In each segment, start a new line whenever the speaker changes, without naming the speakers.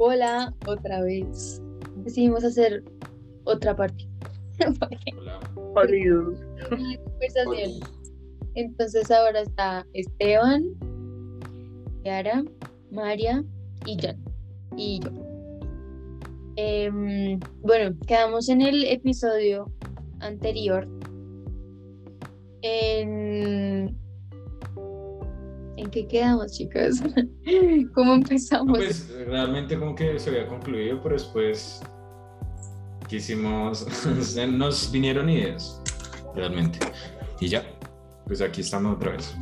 Hola, otra vez. Decidimos hacer otra parte.
Hola.
Conversación. Entonces ahora está Esteban, Yara, María y John. Y yo. Em, bueno, quedamos en el episodio anterior. En. ¿En qué quedamos, chicos? ¿Cómo
No,
empezamos?
pues realmente como que se había concluido, pero después quisimos, nos vinieron ideas, realmente. Y ya, pues aquí estamos otra vez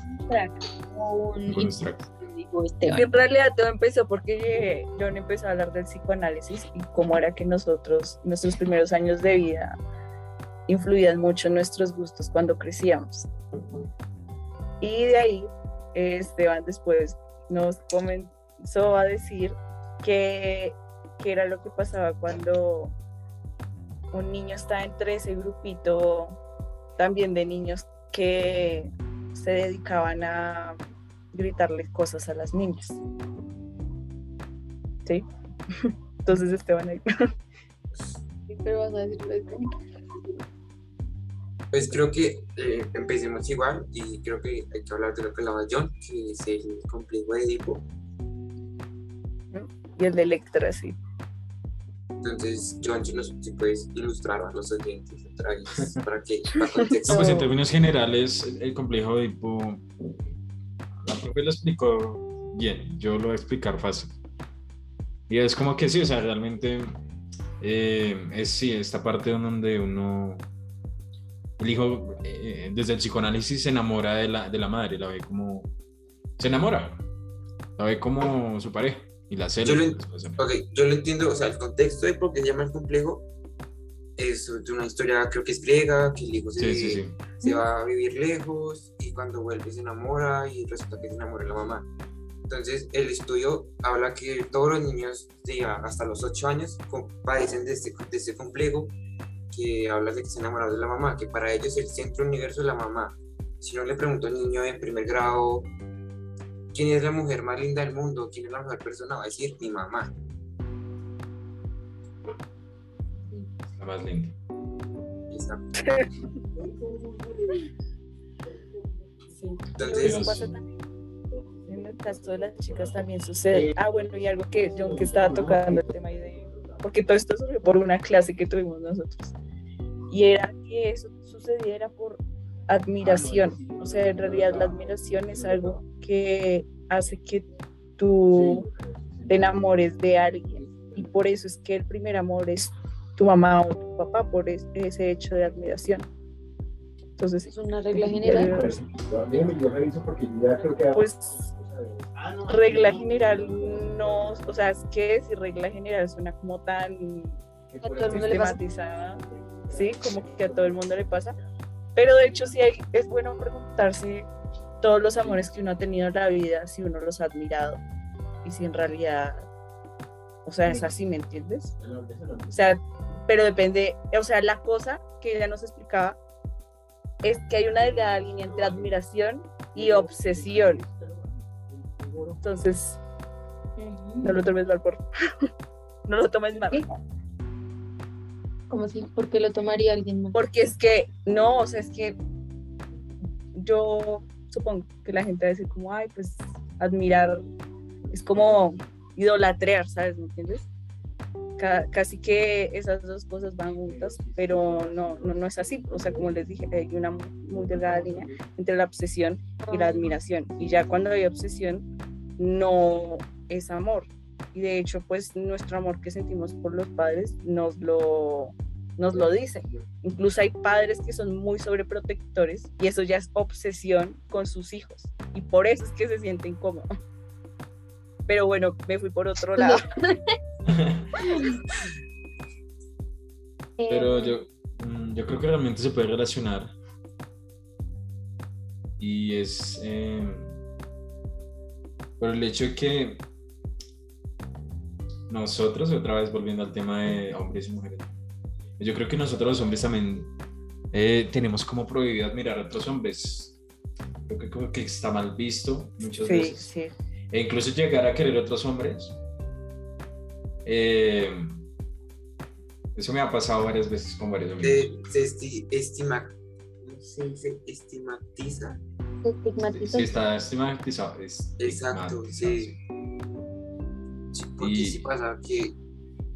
Un- digo, Esteban.
En realidad todo empezó porque John empezó a hablar del psicoanálisis y cómo era que nosotros, nuestros primeros años de vida, influían mucho en nuestros gustos cuando crecíamos. Y de ahí, Esteban después nos comenzó a decir que, que era lo que pasaba cuando un niño está entre ese grupito también de niños que se dedicaban a gritarle cosas a las niñas. ¿Sí? Entonces Esteban ahí.
Vas a decir esto.
Pues creo que eh, empecemos igual y creo que hay que hablar de lo que hablaba John, que es el complejo de Edipo.
y el de Electra, sí.
Entonces, John, si nos si puedes ilustrar a los oyentes otra vez para que para contexto.
No, pues en términos generales, el, el complejo de Edipo, la profe lo explicó bien, yo lo voy a explicar fácil. Y es como que sí, o sea, realmente eh, es sí, esta parte donde uno, el hijo, eh, desde el psicoanálisis se enamora de la, de la madre, la ve como, se enamora, la ve como su pareja y la cela.
Yo lo-
después se-
Ok, yo lo entiendo, o sea, el contexto de por qué se llama el complejo es una historia, creo que es griega, que el hijo se,
Sí, sí, sí.
se va a vivir lejos y cuando vuelve se enamora y resulta que se enamora de la mamá. Entonces, el estudio habla que todos los niños de hasta los 8 años padecen de este, de este complejo que habla de que se enamoraron de la mamá, que para ellos el centro del universo es la mamá. Si uno le pregunta a un niño en primer grado, ¿quién es la mujer más linda del mundo? ¿Quién es la mejor persona? Va a decir mi mamá.
La más linda.
Sí.
Entonces,
Eso pasa también. En el caso de las chicas también sucede. Ah, bueno, y algo que John que estaba tocando el tema ahí de. Porque todo esto surgió por una clase que tuvimos nosotros. Y era que eso sucediera por admiración. O sea, en realidad la admiración es algo que hace que tú te enamores de alguien. Y por eso es que el primer amor es tu mamá o tu papá, por es- ese hecho de admiración. Entonces,
Es una regla general.
Déjeme, yo reviso porque yo ya creo que...
pues regla general no, o sea, es que si regla general suena como tan sistematizada, sí, como que a todo el mundo le pasa, pero de hecho sí hay, es bueno preguntarse todos los amores que uno ha tenido en la vida, si uno los ha admirado y si en realidad, o sea, es así, ¿me entiendes? O sea, pero depende, o sea, la cosa que ella nos explicaba es que hay una delgada línea entre admiración y obsesión. Entonces, no lo tomes mal, por No lo tomes mal.
¿Cómo si? ¿Por qué lo tomaría alguien más?
Porque es que, no, o sea, es que yo supongo que la gente va a decir como, ay, pues admirar es como idolatrear, ¿sabes? ¿Me entiendes? Ca- casi que esas dos cosas van juntas, pero no, no, no es así. O sea, como les dije, hay una muy delgada línea entre la obsesión y la admiración. Y ya cuando hay obsesión, no es amor. Y de hecho, pues nuestro amor que sentimos por los padres nos lo, nos lo dice. Incluso hay padres que son muy sobreprotectores y eso ya es obsesión con sus hijos. Y por eso es que se siente incómodo. Pero bueno, me fui por otro lado.
Pero
Eh,
yo, mm, yo creo que realmente se puede relacionar. Y es eh, por el hecho de que nosotros, otra vez volviendo al tema de hombres y mujeres, yo creo que nosotros los hombres también eh, tenemos como prohibido admirar a otros hombres. Creo que como que está mal visto muchas
Sí,
veces.
sí.
E incluso llegar a querer otros hombres Eh, eso me ha pasado varias veces con varios amigos.
Se, se esti- estima, ¿cómo se dice? estigmatiza.
Se estigmatiza.
Sí, está estigmatizado. es-
Exacto,
estigmatizado,
sí. Porque
Y-
sí pasa que,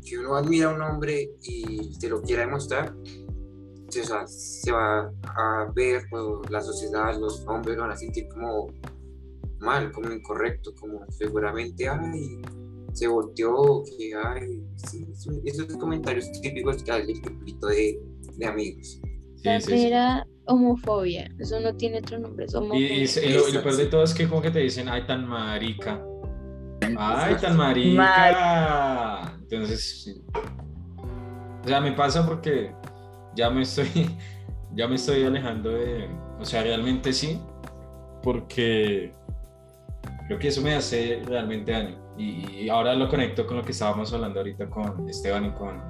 que uno admira a un hombre y te lo quiera demostrar, o sea, se va a ver, pues, la sociedad, los hombres lo van a sentir como mal, como incorrecto, como seguramente, ay, se volteó, que ay, sí, esos comentarios típicos que hace el grupito de, de amigos.
Sí,
La
sí, sí.
primera homofobia. Eso no tiene otro nombre. Es
Y,
homofobia.
y y lo, y lo peor de todo es que como que te dicen, ay, tan marica. Ay, tan
Exacto.
marica. Entonces, sí. o sea, me pasa porque ya me estoy, ya me estoy alejando de, o sea, realmente sí, porque creo que eso me hace realmente daño. Y, y ahora lo conecto con lo que estábamos hablando ahorita con Esteban y con,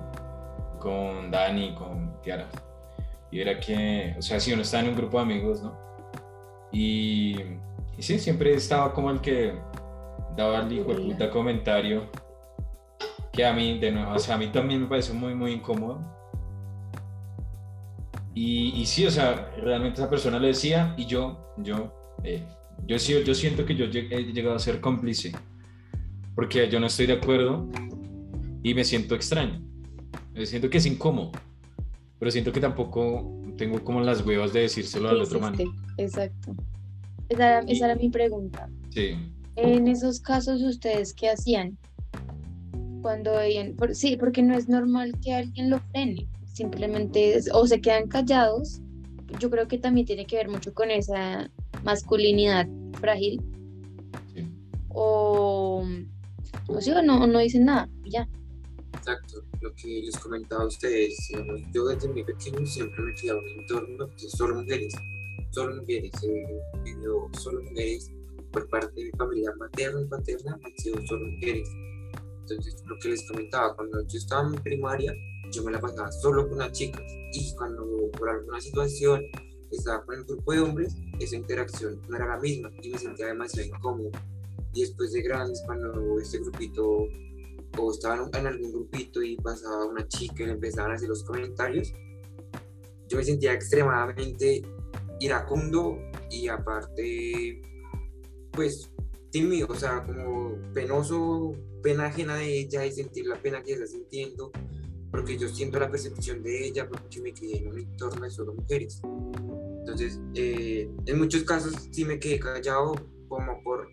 con Dani y con Tiara. Y era que, o sea, si uno está en un grupo de amigos, ¿no? Y, y sí, siempre estaba como el que daba el hijo de puta comentario que a mí, de nuevo, o sea, a mí también me pareció muy, muy incómodo. Y, y sí, o sea, realmente esa persona le decía y yo, yo, eh, yo, yo siento que yo he llegado a ser cómplice porque yo no estoy de acuerdo y me siento extraño. Me siento que es incómodo, pero siento que tampoco tengo como las huevas de decírselo al
¿Qué
otro man.
Exacto. Esa era, esa era mi pregunta.
Sí.
En esos casos, ¿ustedes qué hacían? Cuando veían, por- sí, porque no es normal que alguien lo frene, simplemente es- o se quedan callados. Yo creo que también tiene que ver mucho con esa masculinidad frágil,
sí.
o, o sí, o no, no dicen nada, ya.
Exacto, lo que les comentaba a ustedes, yo desde muy pequeño siempre me criaba en un entorno de solo mujeres, solo mujeres, eh, vivió solo mujeres, por parte de mi familia materna y paterna han sido solo mujeres. Entonces, lo que les comentaba, cuando yo estaba en primaria, yo me la pasaba solo con las chicas y cuando por alguna situación estaba con el grupo de hombres, esa interacción no era la misma y me sentía demasiado incómodo. Y después de grandes, cuando este grupito o estaban en algún grupito y pasaba una chica y le empezaban a hacer los comentarios, yo me sentía extremadamente iracundo y aparte, pues tímido, o sea, como penoso, pena ajena de ella y sentir la pena que está sintiendo, porque yo siento la percepción de ella porque me quedé en un entorno de solo mujeres. Entonces, eh, en muchos casos sí me quedé callado como por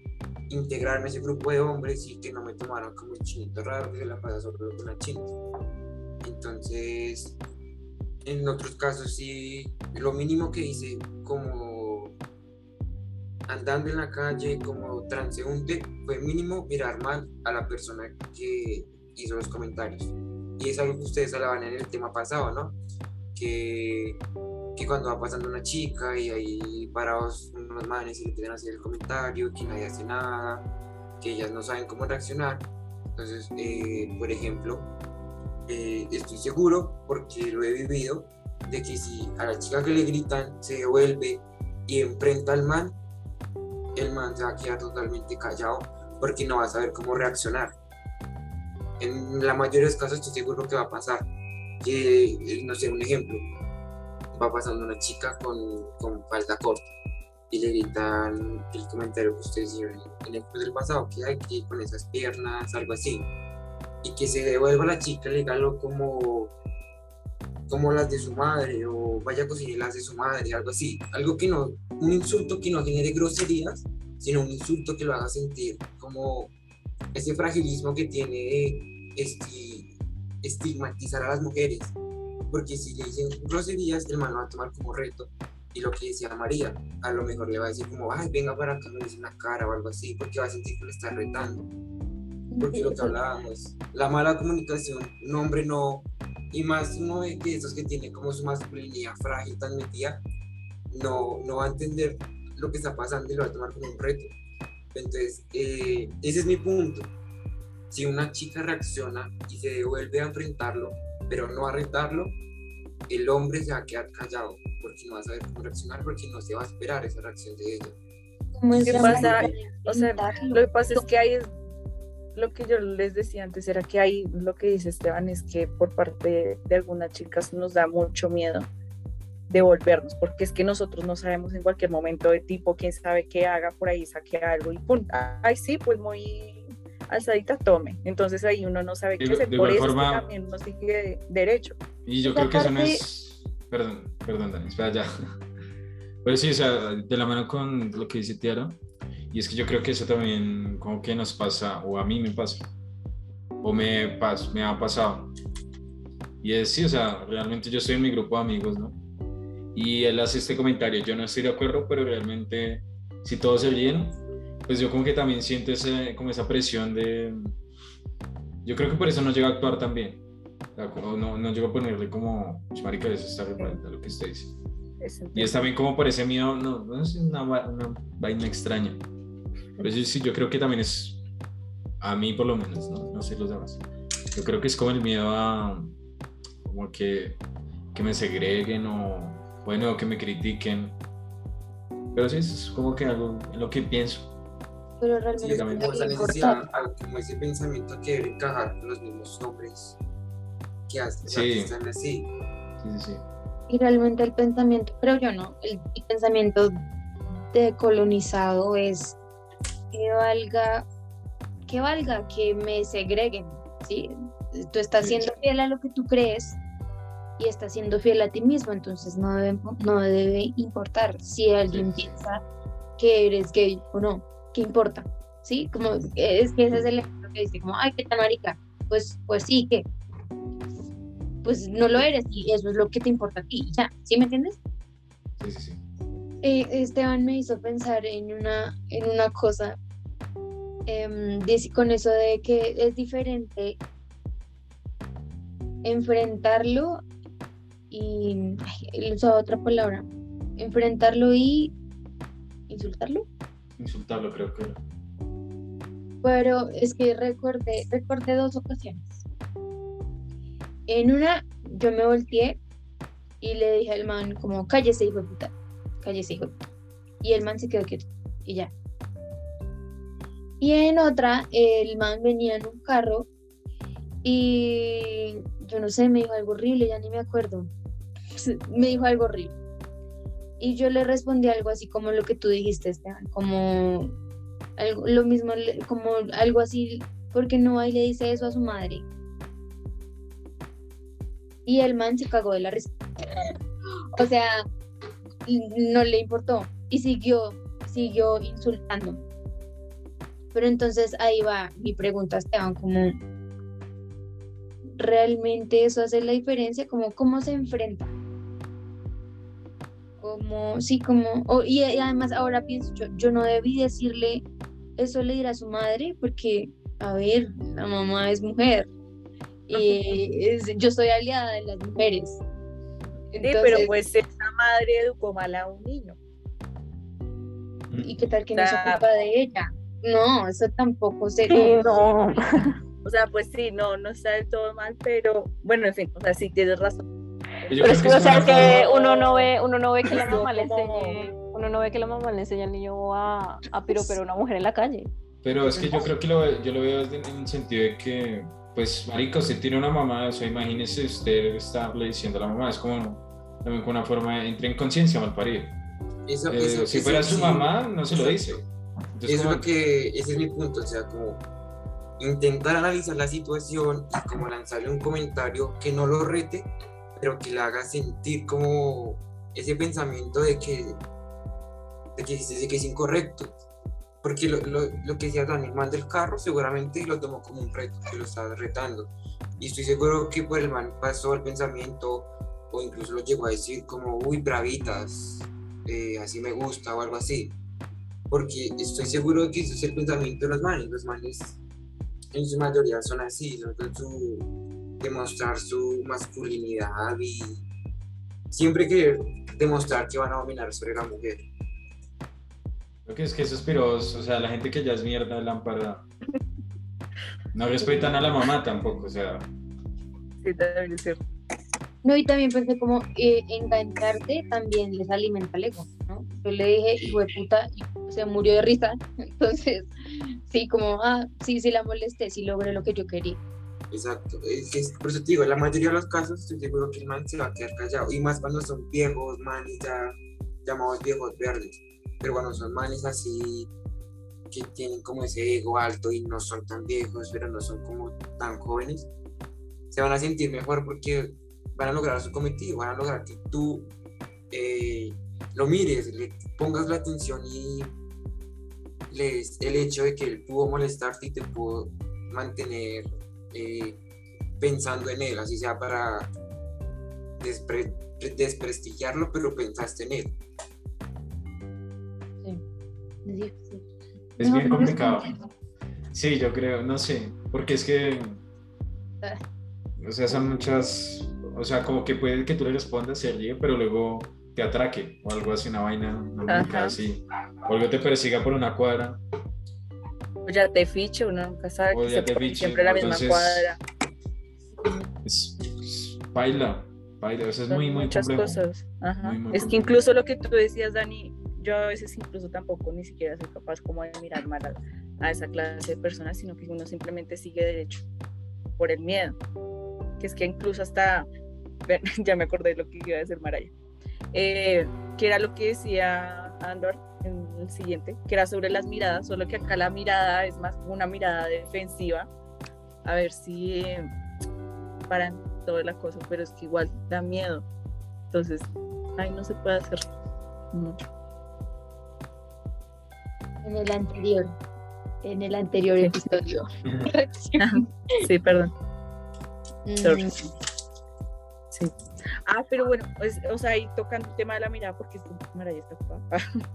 integrarme a ese grupo de hombres y que no me tomaran como el chinito raro que se la pasa solo con las chinas. Entonces, en otros casos sí, lo mínimo que hice como andando en la calle como transeúnte fue mínimo mirar mal a la persona que hizo los comentarios. Y es algo que ustedes hablaban en el tema pasado, ¿no? Que, que cuando va pasando una chica y ahí parados unos manes y le empiezan hacer el comentario, que nadie hace nada, que ellas no saben cómo reaccionar. Entonces, eh, por ejemplo, eh, estoy seguro, porque lo he vivido, de que si a la chica que le gritan se devuelve y enfrenta al man, el man se va a quedar totalmente callado porque no va a saber cómo reaccionar. En la mayoría de los casos estoy seguro que va a pasar. Que, no sé, un ejemplo, va pasando una chica con, con falda corta y le gritan el comentario que ustedes hicieron en el del pasado, que hay que con esas piernas, algo así. Y que se devuelva la chica, le diga como, como las de su madre, o vaya a cocinar las de su madre, algo así. Algo que no, un insulto que no genere groserías, sino un insulto que lo haga sentir como ese fragilismo que tiene de esti- estigmatizar a las mujeres. Porque si le dicen groserías, el man lo va a tomar como reto. Y lo que decía María, a lo mejor le va a decir como, ay, venga para acá, me dice una cara o algo así, porque va a sentir que lo está retando. Porque lo que hablábamos, la mala comunicación, un hombre no, y más uno de que esos que tiene como su masculinidad frágil tan metida, no, no va a entender lo que está pasando y lo va a tomar como un reto. Entonces, eh, ese es mi punto. Si una chica reacciona y se devuelve a enfrentarlo, pero no a retarlo, el hombre se va a quedar callado porque no va a saber cómo reaccionar, porque no se va a esperar esa reacción de ella.
¿Cómo es
¿Qué pasa?
de
O sea? Lo que pasa es que ahí es lo que yo les decía antes era que ahí lo que dice Esteban es que por parte de algunas chicas nos da mucho miedo devolvernos, porque es que nosotros no sabemos en cualquier momento de tipo, quién sabe qué haga por ahí, saque algo y pum, ay sí, pues muy alzadita tome. Entonces ahí uno no sabe qué hacer, por eso es que
forma-
también uno sigue derecho.
Y yo
Y
creo que eso no es. Perdón, perdón, Dani, espera ya. Pero sí, o sea, de la mano con lo que dice Tiara, y es que yo creo que eso también, como que nos pasa, o a mí me pasa, o me, pas, me ha pasado. Y es sí, o sea, realmente yo estoy en mi grupo de amigos, ¿no? Y él hace este comentario, yo no estoy de acuerdo, pero realmente, si todos se ríen, pues yo como que también siento ese, como esa presión de. Yo creo que por eso no llega a actuar tan bien. No, no llego a ponerle como, "Ch, marica, eso está reparando lo que usted dice. Y es también como por ese miedo, no, no es una, va- una vaina extraña. Pero sí, sí, yo creo que también es, a mí por lo menos, no, no sé los demás. Yo creo que es como el miedo a, como que, que me segreguen o, bueno, que me critiquen. Pero sí, es como que algo en lo que pienso.
Pero
Sí,
realmente
es
también.
como esa
es
necesidad, como ese pensamiento que debe encajar con los mismos hombres que hacen,
Sí.
así.
Sí, sí, sí.
Y realmente el pensamiento, creo yo no, el, el pensamiento decolonizado es que valga, que valga que me segreguen, ¿sí? Tú estás siendo fiel a lo que tú crees y estás siendo fiel a ti mismo, entonces no debe, no debe importar si alguien piensa que eres gay o no, ¿qué importa? ¿Sí? Como, es que ese es el ejemplo que dice, como, ay, qué tan marica, pues, pues sí, que pues no lo eres y eso es lo que te importa a ti, ya, ¿sí me entiendes?
Sí, sí, sí.
Eh, Esteban me hizo pensar en una, en una cosa dice- con eso de que es diferente enfrentarlo y ay, usaba otra palabra enfrentarlo y insultarlo
Insultarlo creo que era.
pero es que recordé recordé dos ocasiones en una yo me volteé y le dije al man como cállese hijo de puta cállese hijo de puta y el man se quedó quieto y ya. Y en otra el man venía en un carro y yo no sé me dijo algo horrible ya ni me acuerdo. Me dijo algo horrible. Y yo le respondí algo así como lo que tú dijiste Esteban como algo, lo mismo como algo así porque no y le dice eso a su madre y el man se cagó de la risa. O sea no le importó y siguió siguió insultando. Pero entonces ahí va mi pregunta Esteban como realmente eso hace la diferencia como cómo se enfrenta como sí como y además ahora pienso yo yo no debí decirle eso le dirá a su madre porque a ver la mamá es mujer y es- yo soy aliada de las mujeres
Sí, pero pues esa madre educó mal a un niño.
y qué tal que no es
sea-
culpa de ella no eso tampoco se
Sí, no.
O sea, pues sí, no, no está del todo mal, pero bueno, en fin, o sea, sí tienes razón.
Yo
Pero es que, o sea, uno no ve, uno no ve que la mamá le enseñe, uno no ve que la mamá le enseña al niño a, a piropear a una mujer en la calle.
Pero es que yo creo que lo, yo lo veo desde- en el sentido de que, pues, marica, usted tiene una mamá, o sea, imagínese usted estarle diciendo a la mamá, es como también con una forma, entra en conciencia mal parido.
Eso,
Eh,
eso-
si
eso
fuera su
sí.
mamá, no se lo dice. Entonces,
Eso es lo que, ese es mi punto, o sea, como intentar analizar la situación y como lanzarle un comentario que no lo rete, pero que le haga sentir como ese pensamiento de que, de que, de que es incorrecto. Porque lo, lo, lo que decía el man del carro seguramente lo tomó como un reto, que lo estaba retando. Y estoy seguro que por el man pasó el pensamiento o incluso lo llegó a decir como, uy, bravitas, eh, así me gusta o algo así porque estoy seguro de que ese es el pensamiento de los manes. Los manes en su mayoría son así, son con su demostrar su masculinidad y siempre querer demostrar que van a dominar sobre la mujer.
Creo que es que esos piros, o sea, la gente que ya es mierda, lámpara, no respetan a la mamá tampoco, o sea,
Sí, también es cierto.
No, y también pensé como eh, engancharte también les alimenta el ego, ¿no? Yo le dije, hijo de puta, y se murió de risa. Entonces, sí, como, ah, sí, sí la molesté, sí logré lo que yo quería.
Exacto, es que es- por eso te digo, en la mayoría de los casos estoy seguro que el man se va a quedar callado, y más cuando son viejos, manes ya llamados viejos verdes, pero cuando son manes así, que tienen como ese ego alto y no son tan viejos, pero no son como tan jóvenes, se van a sentir mejor porque van a lograr su cometido, van a lograr que tú eh, lo mires, le pongas la atención y les, el hecho de que él pudo molestarte y te pudo mantener eh, pensando en él, así sea para despre- desprestigiarlo, pero pensaste en él.
Sí, es difícil.
Es
No,
bien complicado. Sí, yo creo, no sé, porque es que, o sea, son muchas, o sea, como que puede que tú le respondas, se ríe, pero luego te atraque o algo así, una vaina, una así, o luego te persiga por una cuadra,
O ya te fiche, uno nunca sabe
O
que
ya
se
te fiche,
siempre la misma
entonces-
cuadra.
es, es baila, baila, o sea, es
Son
muy, muy
muchas
complejo.
cosas. Ajá.
Muy, muy
es que incluso lo que tú decías, Dani, yo a veces incluso tampoco ni siquiera soy capaz como de mirar mal a, a esa clase de personas, sino que uno simplemente sigue derecho por el miedo. Que es que incluso hasta, ya me acordé de lo que iba a decir Maraya, Eh, que era lo que decía Andor en el siguiente, que era sobre las miradas, solo que acá la mirada es más como una mirada defensiva, a ver si eh, paran toda la cosa, pero es que igual da miedo. Entonces, ahí no se puede hacer mucho.
En el anterior, en el anterior
Sí.
episodio.
Sí, perdón. Sorry.
Mm,
Sí. Ah, pero bueno, pues, o sea, ahí tocando el tema de la mirada, porque es que Maraya está ocupada.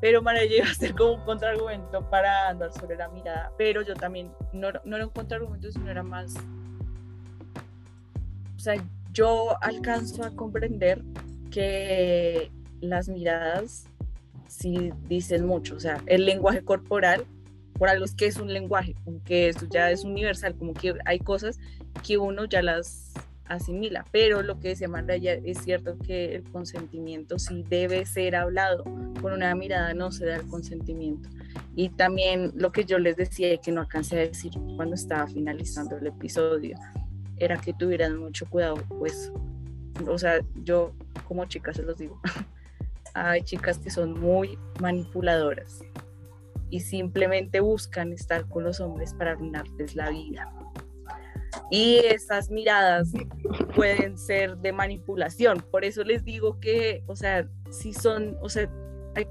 Pero Maraya iba a ser como un contraargumento para andar sobre la mirada. Pero yo también, no, no era un contraargumento, sino era más. O sea, yo alcanzo a comprender que las miradas sí dicen mucho. O sea, el lenguaje corporal, por algo que es un lenguaje, como que eso ya es universal, como que hay cosas que uno ya las asimila, pero lo que decía Maraya es cierto que el consentimiento sí debe ser hablado, con una mirada no se da el consentimiento. Y también lo que yo les decía y que no alcancé a decir cuando estaba finalizando el episodio, era que tuvieran mucho cuidado, pues, o sea, yo como chica se los digo, hay chicas que son muy manipuladoras y simplemente buscan estar con los hombres para arruinarles la vida. Y esas miradas pueden ser de manipulación. Por eso les digo que, o sea, si son, o sea, hay,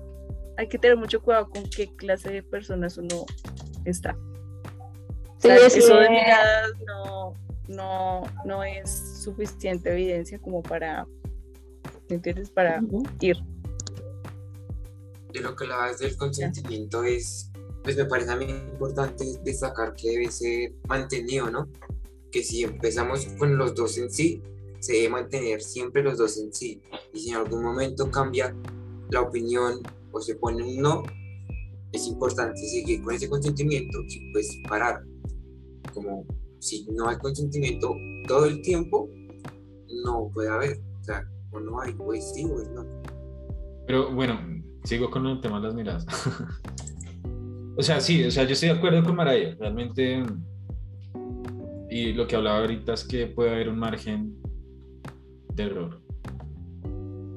hay que tener mucho cuidado con qué clase de personas uno está. O sea,
es
eso de miradas no, no, no es suficiente evidencia como para, ¿me entiendes? Para ir.
De lo que hablabas del consentimiento es, pues me parece a mí importante destacar que debe ser mantenido, ¿no? Que si empezamos con los dos en sí, se debe mantener siempre los dos en sí. Y si en algún momento cambia la opinión o se pone un no, es importante seguir con ese consentimiento y pues parar. Como si no hay consentimiento todo el tiempo, no puede haber. O sea, o no hay, pues sí, pues no.
Pero bueno, sigo con el tema de las miradas. o sea, sí, o sea, yo estoy de acuerdo con Maraya, realmente. Y lo que hablaba ahorita es que puede haber un margen de error.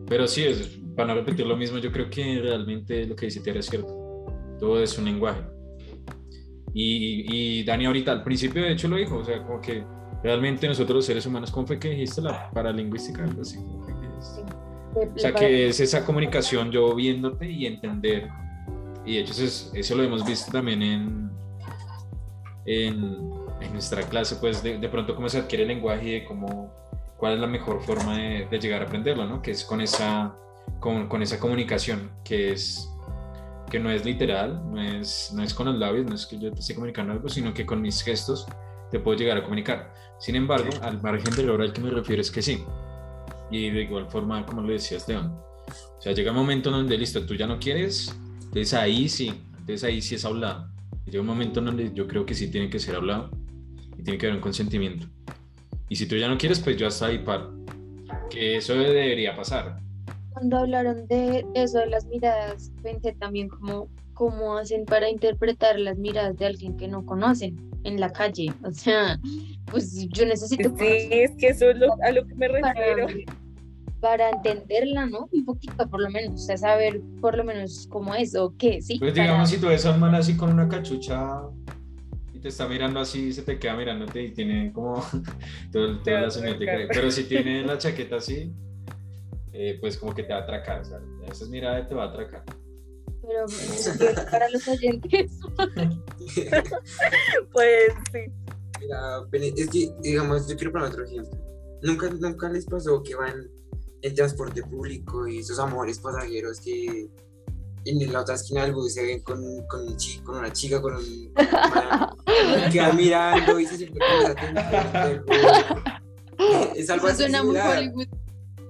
Pero sí, es, para no repetir lo mismo, yo creo que realmente lo que dice Tiara es cierto. Todo es un lenguaje. Y, y Dani ahorita al principio de hecho lo dijo, o sea, como que realmente nosotros los seres humanos, ¿cómo fue que dijiste la paralingüística? Así, ¿cómo fue que dijiste? O sea, que es esa comunicación yo viéndote y entender. Y de hecho eso, es- eso lo hemos visto también en, en, en nuestra clase, pues de, de pronto cómo se adquiere el lenguaje y de cómo, cuál es la mejor forma de, de llegar a aprenderlo, ¿no? Que es con esa, con, con esa comunicación, que es que no es literal, no es, no es con los labios, no es que yo te esté comunicando algo, sino que con mis gestos te puedo llegar a comunicar. Sin embargo, al margen del error al que me refiero es que sí. Y de igual forma, como le decía Esteban, o sea, llega un momento en donde, listo, tú ya no quieres, entonces ahí sí, entonces ahí sí es hablado. Llega un momento en donde yo creo que sí tiene que ser hablado y tiene que haber un consentimiento. Y si tú ya no quieres, pues yo hasta ahí paro. porque eso debería pasar.
Cuando hablaron de eso de las miradas, pensé también como cómo hacen para interpretar las miradas de alguien que no conocen en la calle. O sea, pues yo necesito
Sí, es que eso es lo- a lo que me
para,
refiero.
para entenderla, ¿no? Un poquito por lo menos, o sea, saber por lo menos cómo es o qué, sí.
Pues
para-
digamos, si tú ves a un man así con una cachucha y te está mirando así, se te queda mirándote y tiene como todo, toda la señalética. Pero si tiene la chaqueta así, eh, pues como que te va a atracar. O sea, esa mirada te va a atracar.
Pero para los oyentes,
Pues sí.
Mira, es que, digamos, yo quiero poner otro ejemplo. ¿Nunca, nunca les pasó que van en transporte público y sus amores pasajeros que en la otra esquina del bus se ven con, con, un chi- con una chica, con un... con y quedan mirando y se del bus. Es algo así
suena muy. Hollywood.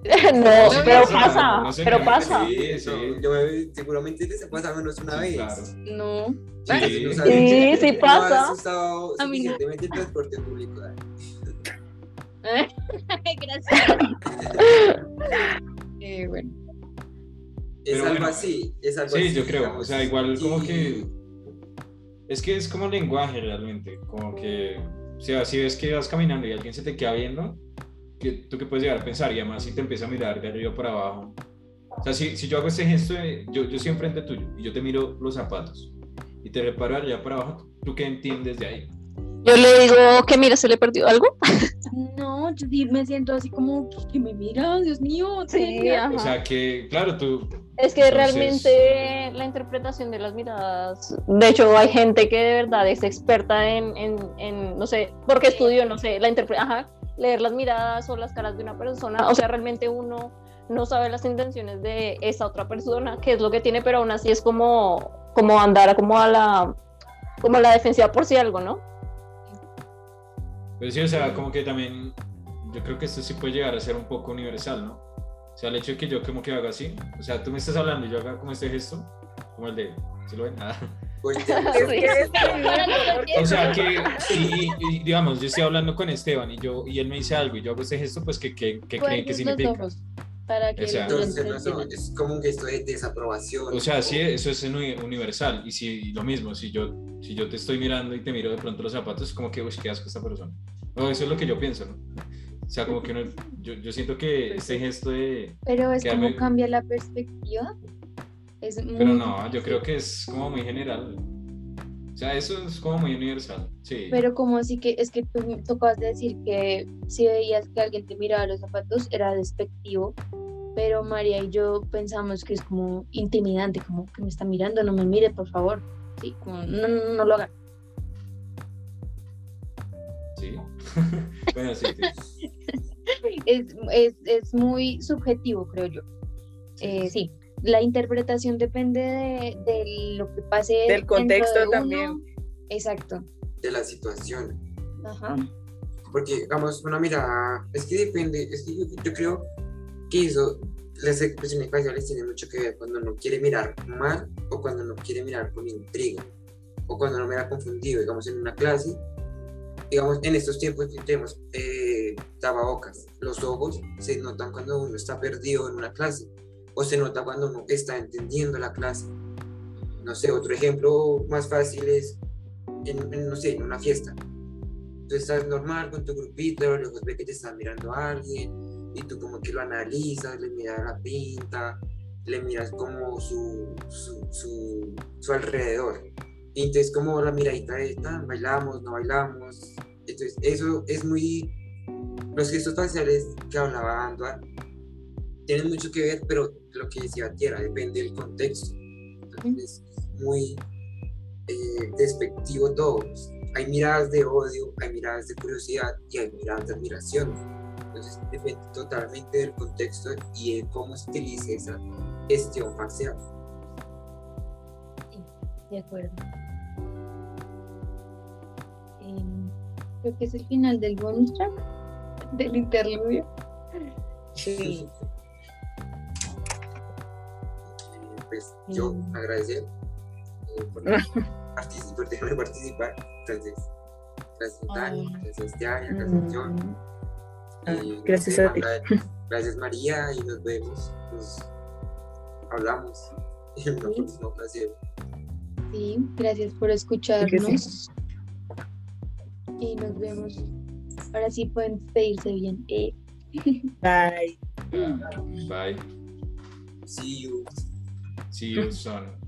No,
Sí,
pero
sí,
pasa,
no
pero pasa.
Sí, sí.
No, yo me- seguramente ha pasado menos una vez.
claro.
No.
Sí.
No
Sí, sí
no
pasa.
has usado
A mí no.
el transporte público.
Gracias. Eh, bueno,
Es
Pero
algo
bueno,
así, es algo
Sí,
así,
yo creo.
digamos.
O sea, igual como que. Es que es como lenguaje realmente. Como que. O sea, si ves que vas caminando y alguien se te queda viendo, que tú que puedes llegar a pensar y además si te empieza a mirar de arriba para abajo. O sea, si, si yo hago este gesto, de- yo, yo estoy enfrente tuyo y yo te miro los zapatos y te reparo de arriba para abajo, ¿tú qué entiendes de ahí?
Yo le digo que mira, se le perdió algo.
no, yo sí me siento así como que me mira, Dios mío.
Sí.
O sea, que, claro, tú.
Es que
Entonces-
realmente la interpretación de las miradas, de hecho hay gente que de verdad es experta en, en, en, no sé, porque estudió, no sé, la interpre- ajá, leer las miradas o las caras de una persona, o sea, realmente uno no sabe las intenciones de esa otra persona, qué es lo que tiene, pero aún así es como, como andar como a la, como a la defensiva por si algo, ¿no?
Pues sí, o sea, como que también. Yo creo que esto sí puede llegar a ser un poco universal, ¿no? O sea, el hecho de que yo como que haga así, o sea, tú me estás hablando y yo haga como este gesto, como el de, ¿sí lo ven? Ah.
Volteamos.
Es que es
O sea, que, y, y- y, digamos, yo estoy hablando con Esteban y yo y él me dice algo y yo hago este gesto, pues, ¿qué, qué, qué creen que significa?
ojos para que
O sea,
Entonces, no, es como un gesto de desaprobación.
O sea, sí, eso es uni- universal. Y si lo mismo, si yo, si yo te estoy mirando y te miro de pronto los zapatos, es como que, uy, qué asco esta persona. No, eso es lo que yo pienso, ¿no? O sea, como que uno, yo, yo siento que este gesto de...
Pero es como cambia la perspectiva. Es muy
Pero no, yo creo que es como muy general. O sea, eso es como muy universal. Sí.
Pero como así que es que tú, acabas de decir que si veías que alguien te miraba los zapatos era despectivo, pero María y yo pensamos que es como intimidante, como que me está mirando, no me mire, por favor. Sí, como no, no, no lo haga.
Sí. bueno, sí. sí.
Es, es, es muy subjetivo, creo yo. Eh, sí, la interpretación depende de, de lo que pase.
Del contexto
de uno.
también.
Exacto.
de la situación.
Ajá.
Porque, digamos, una mirada, es que depende, es que yo, yo creo que eso, las expresiones faciales tienen mucho que ver cuando uno quiere mirar mal o cuando uno quiere mirar con intriga o cuando uno mira confundido, digamos, en una clase, digamos, en estos tiempos que tenemos eh, tapabocas, los ojos se notan cuando uno está perdido en una clase o se nota cuando uno está entendiendo la clase. No sé, otro ejemplo más fácil es, en, en, no sé, en una fiesta tú estás normal con tu grupito, a lo lejos ve que te está mirando a alguien y tú como que lo analizas, le miras la pinta, le miras como su, su, su, su alrededor. Y entonces como la miradita de, "Tan, bailamos, no bailamos. Entonces eso es muy... Los gestos faciales que hablaba Anduar tienen mucho que ver, pero lo que decía Tierra depende del contexto. Entonces es muy eh, despectivo todo. Hay miradas de odio, hay miradas de curiosidad y hay miradas de admiración. Entonces depende totalmente del contexto y de cómo se utilice esa gestión facial.
De acuerdo. Em, creo que es el final del bonus track, del interludio.
Sí.
Pues yo
Mm.
agradecer eh, por, participar, dejarme participar. Entonces, gracias
Ay.
Dani, gracias Tiana, gracias John.
Ah,
y
gracias
no sé,
a ti.
Magda, Gracias María y nos vemos. Nos hablamos en una
Sí.
próxima ocasión.
Sí, gracias por escucharnos. Y nos vemos. Ahora sí pueden despedirse bien. Eh,
Bye.
Bye.
See you.
See you soon.